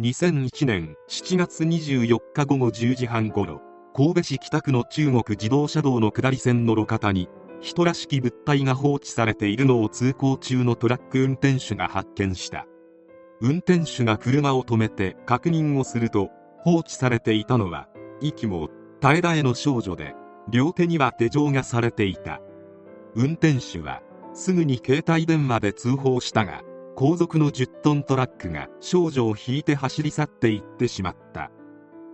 2001年7月24日午後10時半ごろ神戸市北区の中国自動車道の下り線の路肩に人らしき物体が放置されているのを通行中のトラック運転手が発見した。運転手が車を止めて確認をすると放置されていたのは息も絶え絶えの少女で両手には手錠がされていた。運転手はすぐに携帯電話で通報したが後続の10トントラックが少女を引いて走り去っていってしまった。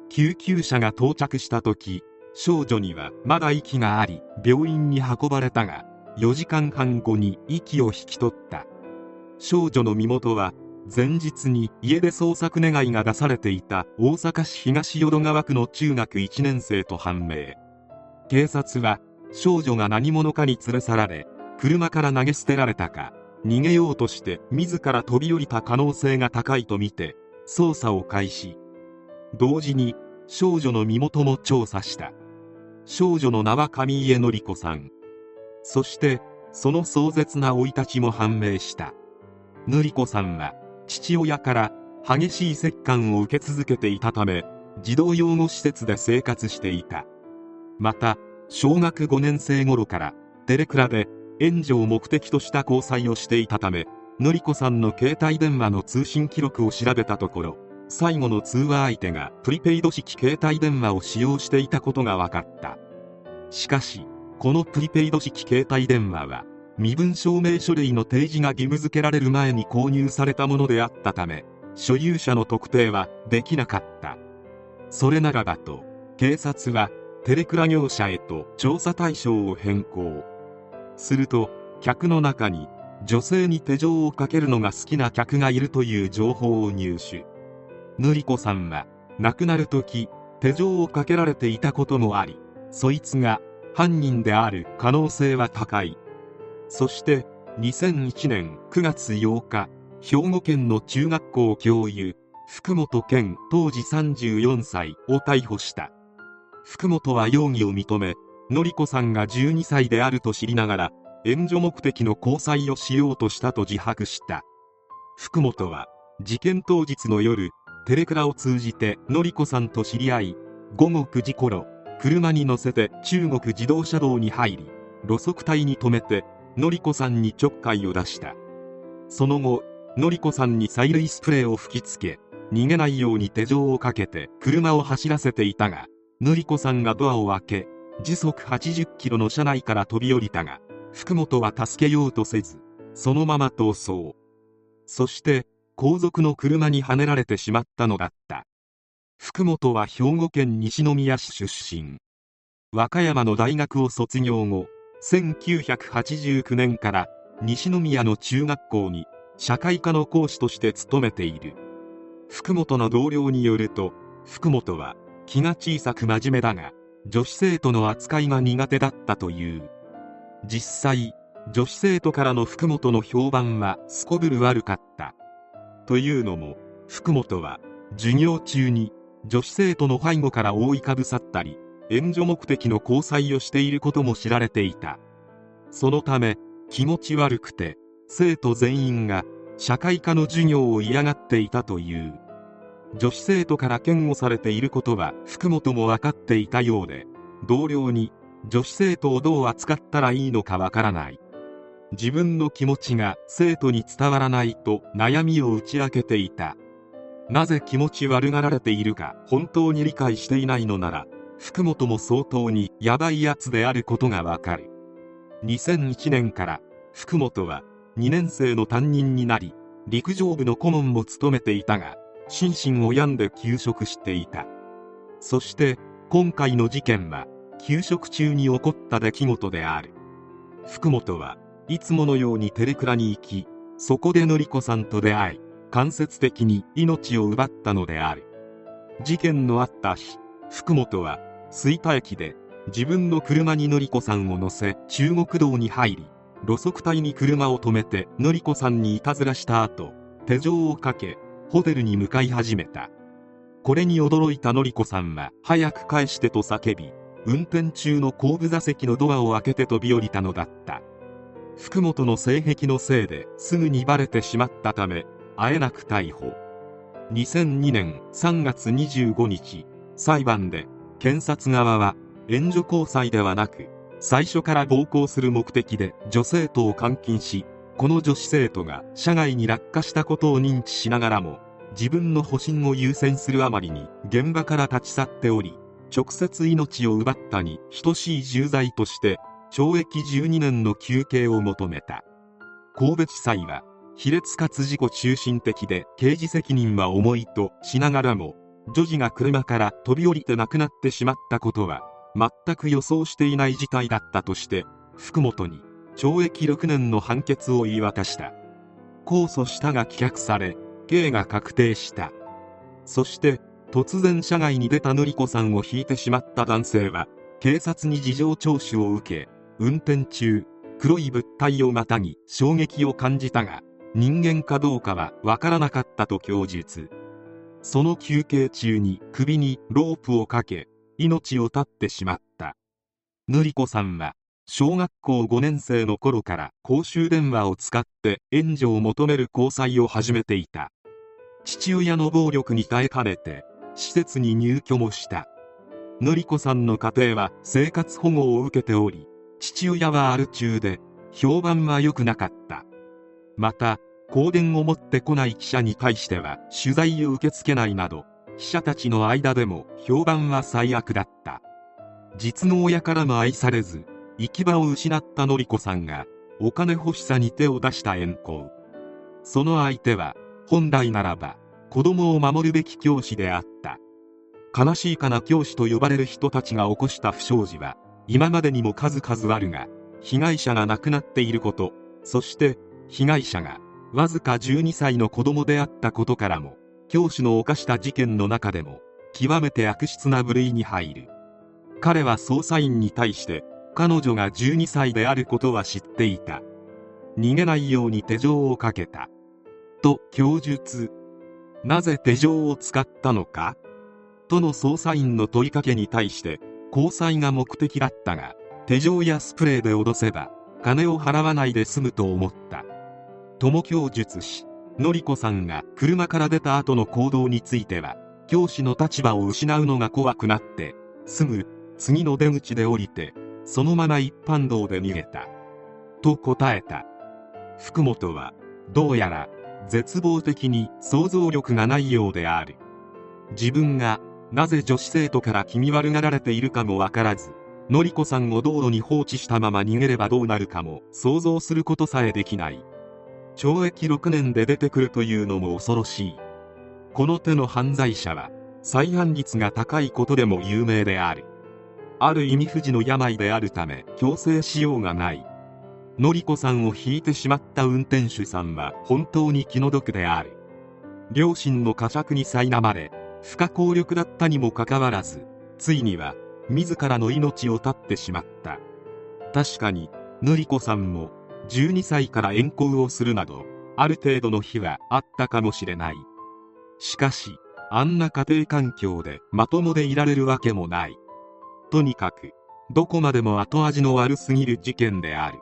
救急車が到着した時少女にはまだ息があり病院に運ばれたが4時間半後に息を引き取った。少女の身元は前日に家出捜索願いが出されていた大阪市東淀川区の中学1年生と判明。警察は少女が何者かに連れ去られ車から投げ捨てられたか逃げようとして自ら飛び降りた可能性が高いとみて捜査を開始。同時に少女の身元も調査した。少女の名は上家典子さん。そしてその壮絶な生い立ちも判明した。典子さんは父親から激しい折檻を受け続けていたため児童養護施設で生活していた。また小学5年生頃からテレクラで援助を目的とした交際をしていたため典子さんの携帯電話の通信記録を調べたところ最後の通話相手がプリペイド式携帯電話を使用していたことが分かった。しかしこのプリペイド式携帯電話は身分証明書類の提示が義務付けられる前に購入されたものであったため所有者の特定はできなかった。それならばと警察はテレクラ業者へと調査対象を変更。すると客の中に女性に手錠をかけるのが好きな客がいるという情報を入手。典子さんは亡くなる時手錠をかけられていたこともありそいつが犯人である可能性は高い。そして2001年9月8日兵庫県の中学校教諭福本健当時34歳を逮捕した。福本は容疑を認め典子さんが12歳であると知りながら援助目的の交際をしようとしたと自白した。福本は事件当日の夜テレクラを通じて典子さんと知り合い午後9時頃車に乗せて中国自動車道に入り路側帯に止めて典子さんにちょっかいを出した。その後典子さんに催涙スプレーを吹きつけ逃げないように手錠をかけて車を走らせていたが典子さんがドアを開け時速80キロの車内から飛び降りたが福本は助けようとせずそのまま逃走。そして後続の車にはねられてしまったのだった。福本は兵庫県西宮市出身。和歌山の大学を卒業後1989年から西宮の中学校に社会科の講師として勤めている。福本の同僚によると福本は気が小さく真面目だが女子生徒の扱いが苦手だったという。実際女子生徒からの福本の評判はすこぶる悪かったというのも福本は授業中に女子生徒の背後から覆いかぶさったり援助目的の交際をしていることも知られていた。そのため気持ち悪くて生徒全員が社会科の授業を嫌がっていたという。女子生徒から嫌悪されていることは福本も分かっていたようで同僚に女子生徒をどう扱ったらいいのかわからない。自分の気持ちが生徒に伝わらないと悩みを打ち明けていた。なぜ気持ち悪がられているか本当に理解していないのなら福本も相当にヤバいやつであることがわかる。2001年から福本は2年生の担任になり陸上部の顧問も務めていたが心身を病んで休職していた。そして今回の事件は休職中に起こった出来事である。福本はいつものようにテレクラに行きそこで典子さんと出会い間接的に命を奪ったのである。事件のあった日福本は吹田駅で自分の車に典子さんを乗せ中国道に入り路側帯に車を止めて典子さんにいたずらした後手錠をかけホテルに向かい始めた。これに驚いた典子さんは早く返してと叫び運転中の後部座席のドアを開けて飛び降りたのだった。福本の性癖のせいですぐにバレてしまったためあえなく逮捕。2002年3月25日裁判で検察側は援助交際ではなく最初から暴行する目的で女生徒を監禁しこの女子生徒が車外に落下したことを認知しながらも自分の保身を優先するあまりに現場から立ち去っており直接命を奪ったに等しい重罪として懲役12年の求刑を求めた。神戸地裁は卑劣かつ自己中心的で刑事責任は重いとしながらも女児が車から飛び降りて亡くなってしまったことは全く予想していない事態だったとして福本に懲役6年の判決を言い渡した。控訴したが棄却され刑が確定した。そして突然車外に出た典子さんを引いてしまった男性は警察に事情聴取を受け運転中黒い物体をまたぎ衝撃を感じたが人間かどうかは分からなかったと供述。その休憩中に首にロープをかけ命を絶ってしまった。典子さんは小学校5年生の頃から公衆電話を使って援助を求める交際を始めていた。父親の暴力に耐えかねて施設に入居もした。典子さんの家庭は生活保護を受けており父親はアル中で評判は良くなかった。また香典を持ってこない記者に対しては取材を受け付けないなど記者たちの間でも評判は最悪だった。実の親からも愛されず行き場を失った典子さんがお金欲しさに手を出した怨恨その相手は本来ならば子供を守るべき教師であった。悲しいかな教師と呼ばれる人たちが起こした不祥事は今までにも数々あるが被害者が亡くなっていることそして被害者がわずか12歳の子供であったことからも教師の犯した事件の中でも極めて悪質な部類に入る。彼は捜査員に対して彼女が12歳であることは知っていた。逃げないように手錠をかけた。と供述。なぜ手錠を使ったのか？との捜査員の問いかけに対して交際が目的だったが手錠やスプレーで脅せば金を払わないで済むと思った。とも供述し典子さんが車から出た後の行動については教師の立場を失うのが怖くなってすぐ次の出口で降りてそのまま一般道で逃げた。と答えた。福本はどうやら絶望的に想像力がないようである。自分がなぜ女子生徒から気味悪がられているかもわからず典子さんを道路に放置したまま逃げればどうなるかも想像することさえできない。懲役6年で出てくるというのも恐ろしい。この手の犯罪者は再犯率が高いことでも有名である。ある意味不治の病であるため強制しようがない。典子さんを引いてしまった運転手さんは本当に気の毒である。両親の呵責に苛まれ不可抗力だったにもかかわらずついには自らの命を絶ってしまった。確かに典子さんも12歳から遠行をするなどある程度の日はあったかもしれない。しかしあんな家庭環境でまともでいられるわけもない。とにかくどこまでも後味の悪すぎる事件である。